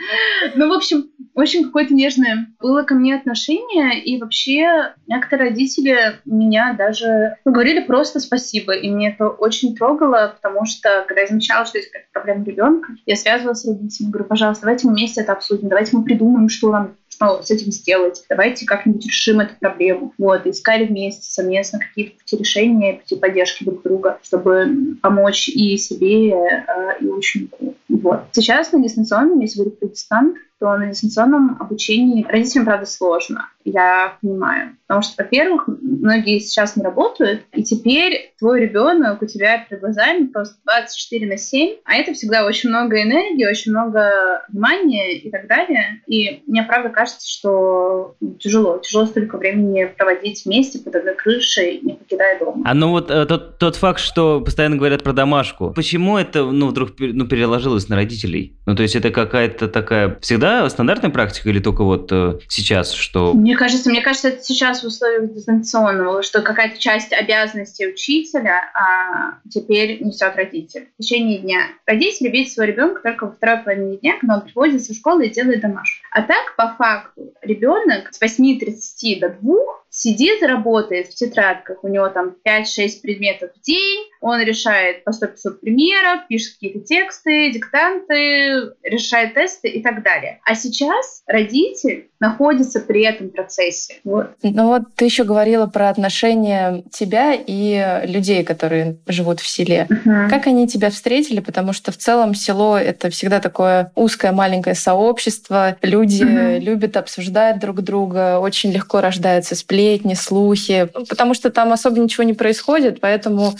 Ну, в общем, очень какое-то нежное было ко мне отношение, и вообще некоторые родители меня даже говорили просто спасибо. И мне это очень трогало, потому что, когда я замечала, что есть какая-то проблема ребенка, я связывалась с родителями, говорю, пожалуйста, давайте мы вместе это обсудим, давайте мы придумаем, что нам что с этим сделать, давайте как-нибудь решим эту проблему. Вот, искали вместе совместно какие-то пути решения, пути поддержки друг друга, чтобы помочь и себе, э, и ученику. Вот. Сейчас на дистанционном, если говорить про дистант, то на дистанционном обучении родителям, правда, сложно, я понимаю. Потому что, во-первых, многие сейчас не работают, и теперь твой ребенок у тебя перед глазами просто 24 на 7, а это всегда очень много энергии, очень много внимания и так далее. И мне, правда, кажется, что тяжело. Тяжело столько времени проводить вместе под одной крышей, не покидая дома. А ну вот э, тот, тот факт, что постоянно говорят про домашку, почему это ну, вдруг ну, переложилось на родителей? Ну, то есть это какая-то такая всегда всегда стандартная практика или только вот э, сейчас, что... Мне кажется, мне кажется, это сейчас в условиях дистанционного, что какая-то часть обязанностей учителя а теперь несет родитель. В течение дня. Родитель видит своего ребенка только во второй половине дня, когда он приходит со школы и делает домашку. А так, по факту, ребенок с 8.30 до 2 сидит, работает в тетрадках, у него там 5-6 предметов в день, он решает по 100-500 примеров, пишет какие-то тексты, диктанты, решает тесты и так далее. А сейчас родитель находится при этом процессе. Вот. Ну вот ты еще говорила про отношения тебя и людей, которые живут в селе. Uh-huh. Как они тебя встретили? Потому что в целом село — это всегда такое узкое маленькое сообщество. Люди uh-huh. любят обсуждать друг друга, очень легко рождаются сплетни, слухи, потому что там особо ничего не происходит, поэтому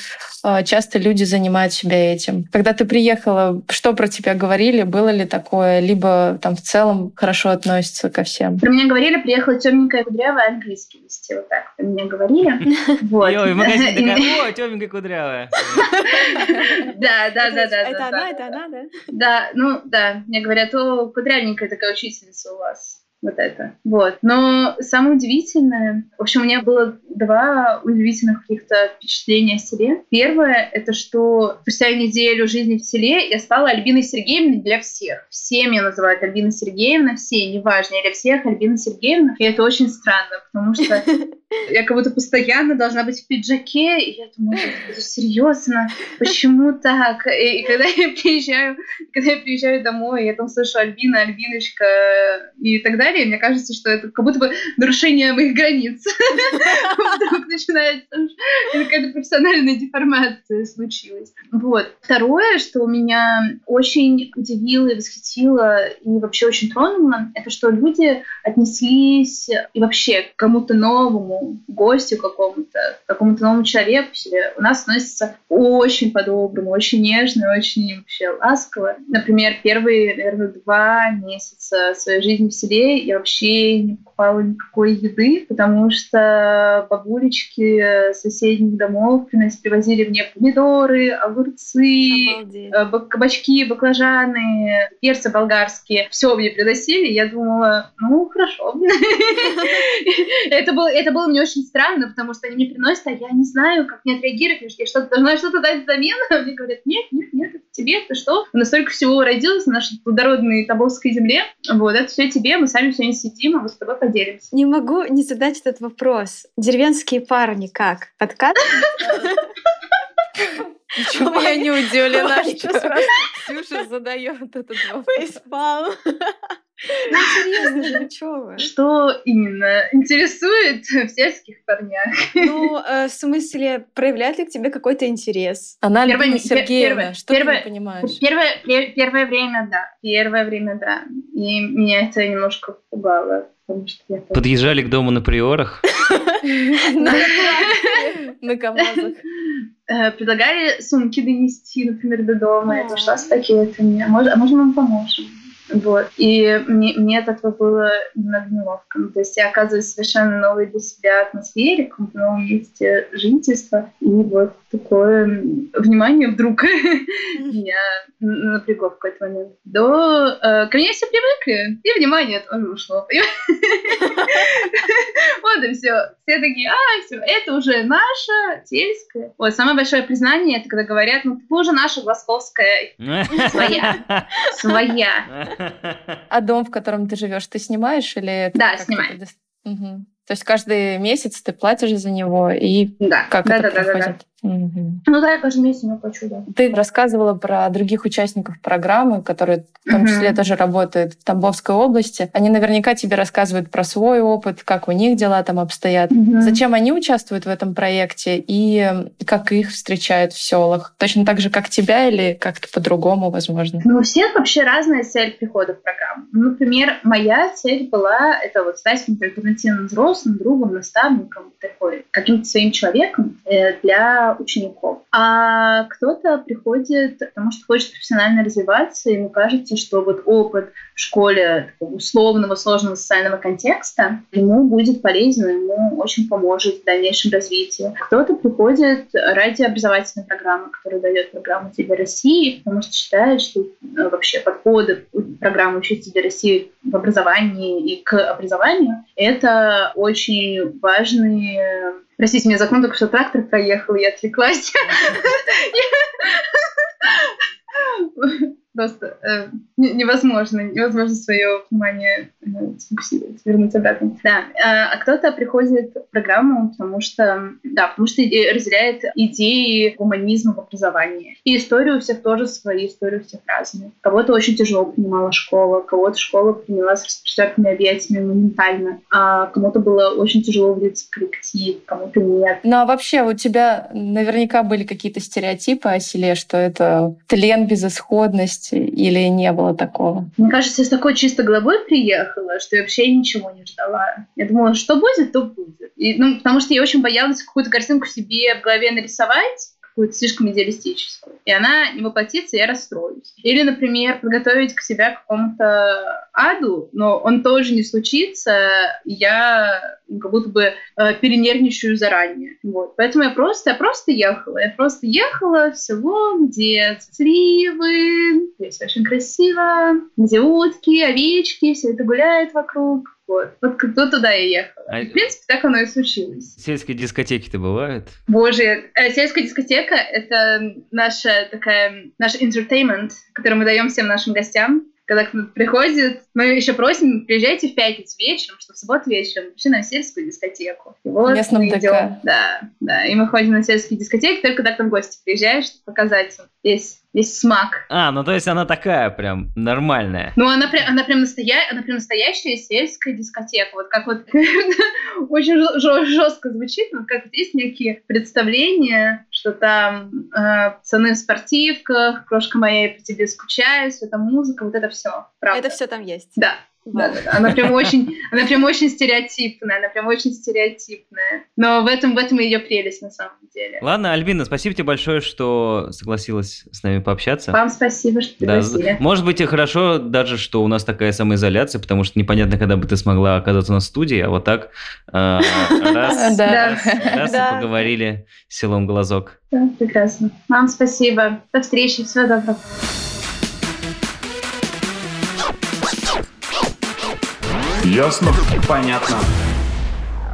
часто люди занимают себя этим. Когда ты приехала, что про тебя говорили? Было ли такое? Либо там в целом хорошо относятся ко всем? Про меня говорили, приехала темненькая кудрявая, английский вести. Вот так про меня говорили. Вот. Ой, в магазине такая, о, темненькая кудрявая. Да, да, да, да. Это она, это она, да? Да, ну да. Мне говорят, о, кудрявенькая такая учительница у вас вот это. Вот. Но самое удивительное, в общем, у меня было два удивительных каких-то впечатления о селе. Первое — это что спустя неделю жизни в селе я стала Альбиной Сергеевной для всех. Все меня называют Альбина Сергеевна, все, неважно, я для всех Альбина Сергеевна. И это очень странно, потому что я как будто постоянно должна быть в пиджаке, и я думаю, серьезно, почему так? И, и когда я приезжаю, когда я приезжаю домой, я там слышу Альбина, Альбиночка и так далее, мне кажется, что это как будто бы нарушение моих границ. Вдруг начинается какая-то профессиональная деформация случилась. Вот. Второе, что меня очень удивило и восхитило, и вообще очень тронуло, это что люди отнеслись и вообще к кому-то новому, гостю какому-то, какому-то новому человеку себе, у нас относятся очень по-доброму, очень нежно, очень вообще ласково. Например, первые, наверное, два месяца своей жизни в селе я вообще не покупала никакой еды, потому что бабулечки соседних домов приносили, привозили мне помидоры, огурцы, Обалдеть. Э, кабачки, баклажаны, перцы болгарские. Все мне приносили. Я думала, ну, хорошо. Это был, это был мне очень странно, потому что они мне приносят, а я не знаю, как мне отреагировать, я что-то должна что-то дать взамен. Мне говорят, нет, нет, нет, это тебе, ты что? Мы настолько всего родилась на нашей плодородной Тоболской земле, вот, это все тебе, мы сами не сидим, а мы с тобой поделимся. Не могу не задать этот вопрос. Деревенские парни как? Подкат? Почему я не удивлена, что Ксюша задает этот вопрос? Фейспалм. Ну, серьезно ну чё вы? Что именно интересует в сельских парнях? Ну, э, в смысле, проявляет ли к тебе какой-то интерес? Она первое, Альбина Сергеевна, первое, что первое, ты не понимаешь? Первое, первое время, да. Первое время, да. И меня это немножко пугало. Подъезжали к дому на приорах? На КамАЗах. Э, предлагали сумки донести, например, до дома. Это что с пакетами? А можно мы вам поможем? Вот. И мне, мне от этого было немного неловко. То есть я оказываюсь совершенно новой для себя атмосфере, в новом месте жительства. И вот такое внимание вдруг меня напрягло в какой-то момент. До... Э, ко мне все привыкли, и внимание тоже ушло. Вот и все. Все такие, а, все, это уже наша, сельская. Вот, самое большое признание, это когда говорят, ну, ты уже наша Глазковская. Своя. Своя. А дом, в котором ты живешь, ты снимаешь или... Да, снимаю. Угу. То есть каждый месяц ты платишь за него, и Да, как да, это да, да, да, проходит? да. Мгм. Ну да, я каждый месяц ему плачу, да. Ты рассказывала про других участников программы, которые в том числе тоже работают в Тамбовской области. Они наверняка тебе рассказывают про свой опыт, как у них дела там обстоят. Мгм. Зачем они участвуют в этом проекте и как их встречают в селах? Точно так же, как тебя или как-то по-другому, возможно? Ну, у всех вообще разная цель прихода в программу. Ну, Например, моя цель была это вот стать альтернативным взрослым, другом, наставником, такой, каким-то своим человеком э, для учеников. А кто-то приходит, потому что хочет профессионально развиваться, и ему кажется, что вот опыт в школе условного, сложного социального контекста ему будет полезен, ему очень поможет в дальнейшем развитии. Кто-то приходит ради образовательной программы, которую дает программа «Тебе России», потому что считает, что э, вообще подходы программы «Учиться для России» в образовании и к образованию — это очень важные... Простите, меня за окном только что трактор проехал, и я отвлеклась. Просто э, не- невозможно, невозможно свое внимание э, сфокусировать, вернуть обратно. Да, э, а кто-то приходит в программу, потому что, да, потому что иде- разделяет идеи гуманизма в образовании. И истории у всех тоже свои, истории у всех разные. Кого-то очень тяжело принимала школа, кого-то школа приняла с распростертыми объятиями моментально, а кому-то было очень тяжело влиться в коллектив, кому-то нет. Ну а вообще у тебя наверняка были какие-то стереотипы о селе, что это тлен, безысходность или не было такого? Мне кажется, я с такой чисто головой приехала, что я вообще ничего не ждала. Я думала, что будет, то будет. И, ну, потому что я очень боялась какую-то картинку себе в голове нарисовать, какую-то слишком идеалистическую. И она не воплотится, и я расстроюсь. Или, например, подготовить к себя к какому-то аду, но он тоже не случится, я ну, как будто бы э, перенервничаю заранее. Вот. Поэтому я просто, я просто ехала. Я просто ехала в село, где сливы, здесь очень красиво, где утки, овечки, все это гуляет вокруг. Вот, вот кто туда я ехала. А- И, в принципе, так оно и случилось. Сельские дискотеки-то бывают? Боже, э, сельская дискотека — это наша такая, наш entertainment, который мы даем всем нашим гостям. Когда кто-то приходит, мы еще просим, приезжайте в пятницу вечером, что в субботу вечером пришли на сельскую дискотеку. И вот Местном мы ДК. идем, да, да, и мы ходим на сельские дискотеки только когда к нам гости приезжают, чтобы показать им весь, весь смак. А, ну то есть она такая прям нормальная. Ну, она прям, она прям, настоя... она прям настоящая сельская дискотека. Вот как вот очень жестко звучит, но как вот есть некие представления, что там э, пацаны в спортивках, крошка моя, я по тебе скучаю, это музыка, вот это все. Правда. Это все там есть. Да. Да, да, да. Она прям очень, она прям очень стереотипная, она прям очень стереотипная. Но в этом, в этом и ее прелесть на самом деле. Ладно, Альбина, спасибо тебе большое, что согласилась с нами пообщаться. Вам спасибо, что Да, пригласили. может быть и хорошо даже, что у нас такая самоизоляция, потому что непонятно, когда бы ты смогла оказаться у нас в студии, а вот так э, раз, Да. и Да. поговорили селом Глазок. Да, прекрасно. Вам спасибо. До встречи. Всего доброго. Ясно? Понятно.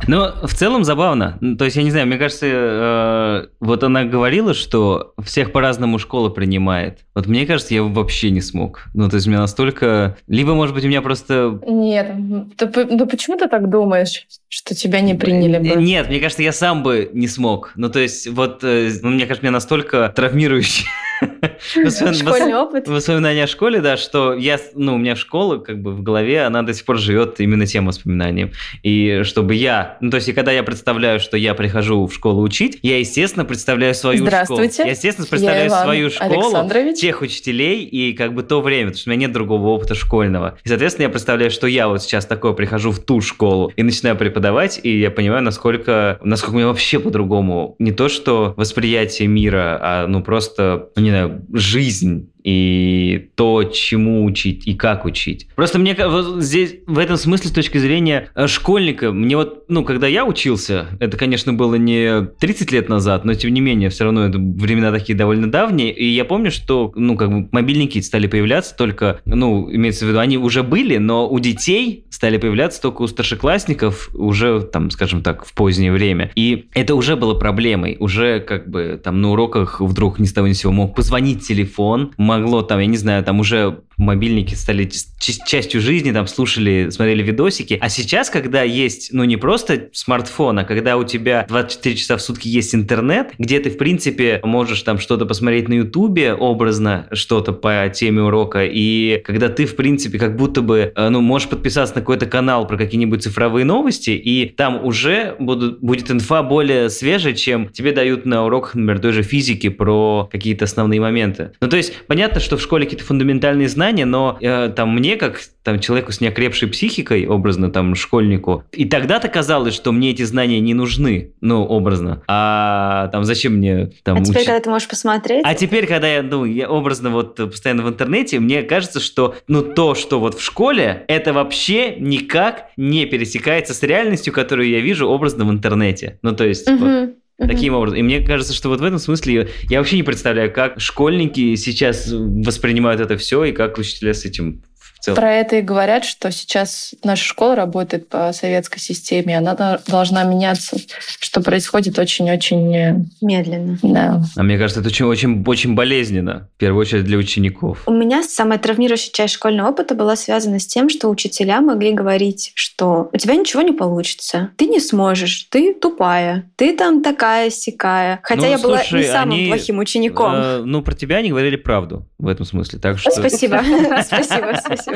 Но в целом забавно. Ну, То есть, я не знаю, мне кажется, э, вот она говорила, что всех по-разному школа принимает. Вот мне кажется, я вообще не смог. Ну, то есть, мне настолько... Либо, может быть, у меня просто... Нет, ты ну почему ты так думаешь, что тебя не приняли бы? Нет, мне кажется, я сам бы не смог. Ну, то есть, вот, э, ну, мне кажется, меня настолько травмирующий Школьный опыт. воспоминания о школе, да, что я, ну, у меня школа, как бы, в голове, она до сих пор живет именно тем воспоминанием. И чтобы я, ну, то есть, и когда я представляю, что я прихожу в школу учить, я, естественно, представляю свою школу. Здравствуйте. Я, естественно, представляю свою школу, тех учителей и как бы то время, потому что у меня нет другого опыта школьного. И, соответственно, я представляю, что я вот сейчас такое прихожу в ту школу и начинаю преподавать, и я понимаю, насколько, насколько у меня вообще по-другому. Не то, что восприятие мира, а, ну, просто, ну, не знаю, жизнь и то, чему учить и как учить. Просто мне здесь, в этом смысле, с точки зрения э, школьника, мне вот, ну, когда я учился, это, конечно, было не 30 лет назад, но, тем не менее, все равно это времена такие довольно давние, и я помню, что, ну, как бы мобильники стали появляться только, ну, имеется в виду, они уже были, но у детей стали появляться только у старшеклассников уже, там, скажем так, в позднее время. И это уже было проблемой, уже как бы там на уроках вдруг ни с того ни с сего мог позвонить телефон, могло там, я не знаю, там уже мобильники стали частью жизни, там слушали, смотрели видосики. А сейчас, когда есть, ну не просто смартфон, а когда у тебя 24 часа в сутки есть интернет, где ты, в принципе, можешь там что-то посмотреть на Ютубе, образно что-то по теме урока, и когда ты, в принципе, как будто бы, э, ну, можешь подписаться на какой-то канал про какие-нибудь цифровые новости, и там уже будут, будет инфа более свежая, чем тебе дают на уроках, например, той же физики про какие-то основные моменты. Ну, то есть, понятно, что в школе какие-то фундаментальные знания, но э, там мне, как там человеку с неокрепшей психикой, образно там школьнику, и тогда-то казалось, что мне эти знания не нужны, ну, образно. А там зачем мне там... А теперь, уч... когда ты можешь посмотреть... А теперь, когда я, ну, я образно вот постоянно в интернете, мне кажется, что, ну, то, что вот в школе, это вообще никак не пересекается с реальностью, которую я вижу образно в интернете. Ну, то есть... Угу. Вот, Таким образом. И мне кажется, что вот в этом смысле я вообще не представляю, как школьники сейчас воспринимают это все и как учителя с этим целом. Про это и говорят, что сейчас наша школа работает по советской системе, она должна меняться, что происходит очень-очень э, медленно. Да. А мне кажется, это очень, очень, очень болезненно, в первую очередь для учеников. У меня самая травмирующая часть школьного опыта была связана с тем, что учителя могли говорить, что у тебя ничего не получится, ты не сможешь, ты тупая, ты там такая сякая. Хотя ну, я слушай, была не самым они, плохим учеником. Э, ну, про тебя они говорили правду в этом смысле. Так что... Спасибо, спасибо, спасибо.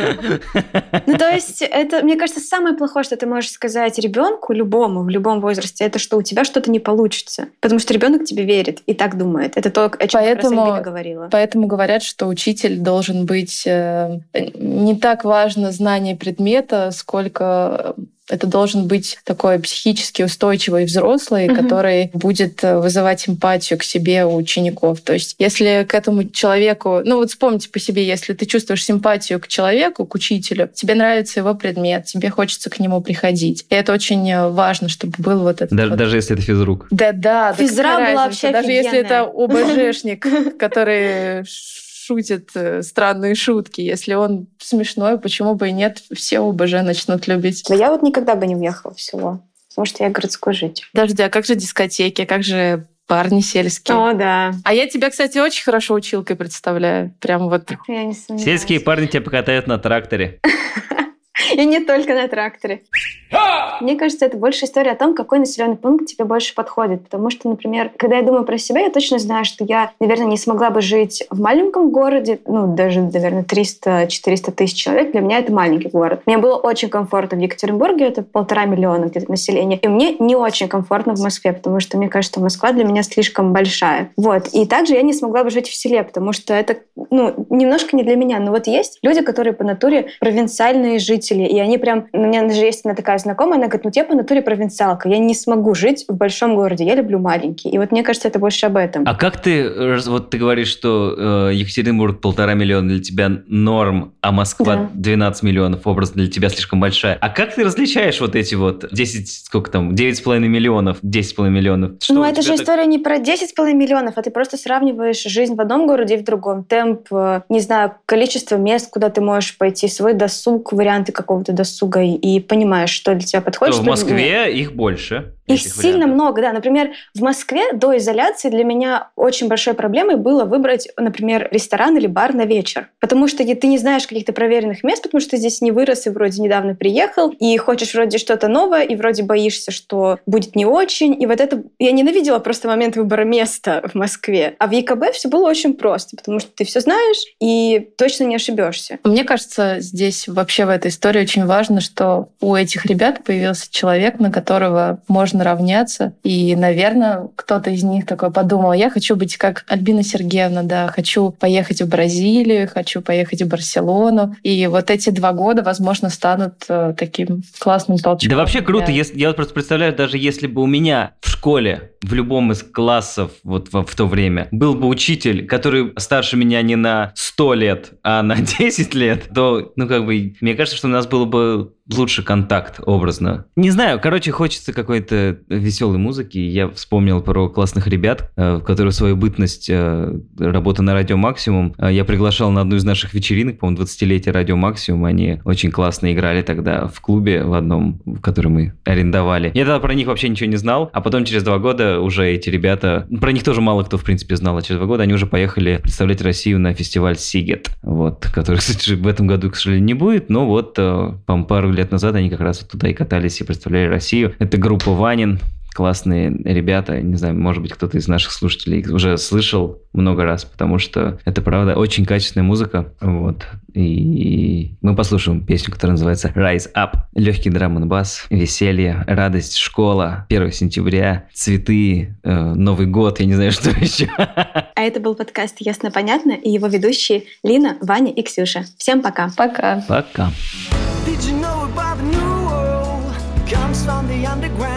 Ну, то есть, это, мне кажется, самое плохое, что ты можешь сказать ребенку, любому, в любом возрасте, это что у тебя что-то не получится. Потому что ребенок тебе верит и так думает. Это то, о чем поэтому, как раз говорила. Поэтому говорят, что учитель должен быть э, не так важно знание предмета, сколько это должен быть такой психически устойчивый взрослый, угу. который будет э, вызывать эмпатию к себе у учеников. То есть, если к этому человеку, ну вот вспомните по себе, если ты чувствуешь симпатию к человеку, к учителю, тебе нравится его предмет, тебе хочется к нему приходить. И это очень э, важно, чтобы был вот этот. Даже, вот... даже если это физрук. Да, да. Физра была вообще Даже если это ОБЖшник, который шутит э, странные шутки. Если он смешной, почему бы и нет, все ОБЖ начнут любить. Но я вот никогда бы не уехала в село, потому что я городской житель. Подожди, а как же дискотеки, как же парни сельские. О, да. А я тебя, кстати, очень хорошо училкой представляю. Прям вот. Я не Сельские парни тебя покатают на тракторе. И не только на тракторе. Мне кажется, это больше история о том, какой населенный пункт тебе больше подходит. Потому что, например, когда я думаю про себя, я точно знаю, что я, наверное, не смогла бы жить в маленьком городе, ну, даже, наверное, 300-400 тысяч человек. Для меня это маленький город. Мне было очень комфортно в Екатеринбурге, это полтора миллиона где-то населения. И мне не очень комфортно в Москве, потому что мне кажется, Москва для меня слишком большая. Вот. И также я не смогла бы жить в селе, потому что это, ну, немножко не для меня. Но вот есть люди, которые по натуре провинциальные жители, и они прям... У меня даже есть одна такая знакомая, она говорит, ну я по натуре провинциалка, я не смогу жить в большом городе, я люблю маленький. И вот мне кажется, это больше об этом. А как ты, вот ты говоришь, что э, Екатеринбург полтора миллиона для тебя норм, а Москва да. 12 миллионов, образ для тебя слишком большая. А как ты различаешь вот эти вот 10, сколько там, 9,5 миллионов, 10,5 миллионов? Что, ну это же так... история не про 10,5 миллионов, а ты просто сравниваешь жизнь в одном городе и в другом. Темп, э, не знаю, количество мест, куда ты можешь пойти, свой досуг, варианты какого-то досуга, и понимаешь, что для тебя подходит. То в Москве их больше. Их сильно вариантов. много, да. Например, в Москве до изоляции для меня очень большой проблемой было выбрать, например, ресторан или бар на вечер. Потому что ты не знаешь каких-то проверенных мест, потому что ты здесь не вырос и вроде недавно приехал, и хочешь вроде что-то новое, и вроде боишься, что будет не очень. И вот это... Я ненавидела просто момент выбора места в Москве. А в ЕКБ все было очень просто, потому что ты все знаешь и точно не ошибешься. Мне кажется, здесь вообще в этой истории очень важно, что у этих ребят появился человек, на которого можно можно равняться. И, наверное, кто-то из них такой подумал, я хочу быть как Альбина Сергеевна, да, хочу поехать в Бразилию, хочу поехать в Барселону. И вот эти два года, возможно, станут э, таким классным толчком. Да вообще круто. Если, я вот просто представляю, даже если бы у меня в школе, в любом из классов вот в, в то время, был бы учитель, который старше меня не на 100 лет, а на 10 лет, то, ну, как бы, мне кажется, что у нас было бы лучше контакт образно. Не знаю, короче, хочется какой-то веселой музыки. Я вспомнил про классных ребят, э, которые свою бытность э, работы на Радио Максимум. Э, я приглашал на одну из наших вечеринок, по-моему, 20-летие Радио Максимум. Они очень классно играли тогда в клубе в одном, который мы арендовали. Я тогда про них вообще ничего не знал, а потом через два года уже эти ребята, про них тоже мало кто, в принципе, знал, а через два года они уже поехали представлять Россию на фестиваль Сигет, вот, который, кстати, в этом году, к сожалению, не будет, но вот, э, по пару лет назад они как раз туда и катались и представляли Россию. Это группа Ванин, классные ребята. Не знаю, может быть, кто-то из наших слушателей их уже слышал много раз, потому что это, правда, очень качественная музыка. Вот. И мы послушаем песню, которая называется Rise Up. Легкий драм бас, веселье, радость, школа, 1 сентября, цветы, э, Новый год, я не знаю, что еще. А это был подкаст «Ясно-понятно» и его ведущие Лина, Ваня и Ксюша. Всем пока. Пока. Пока. Did you know about the new world comes from the underground?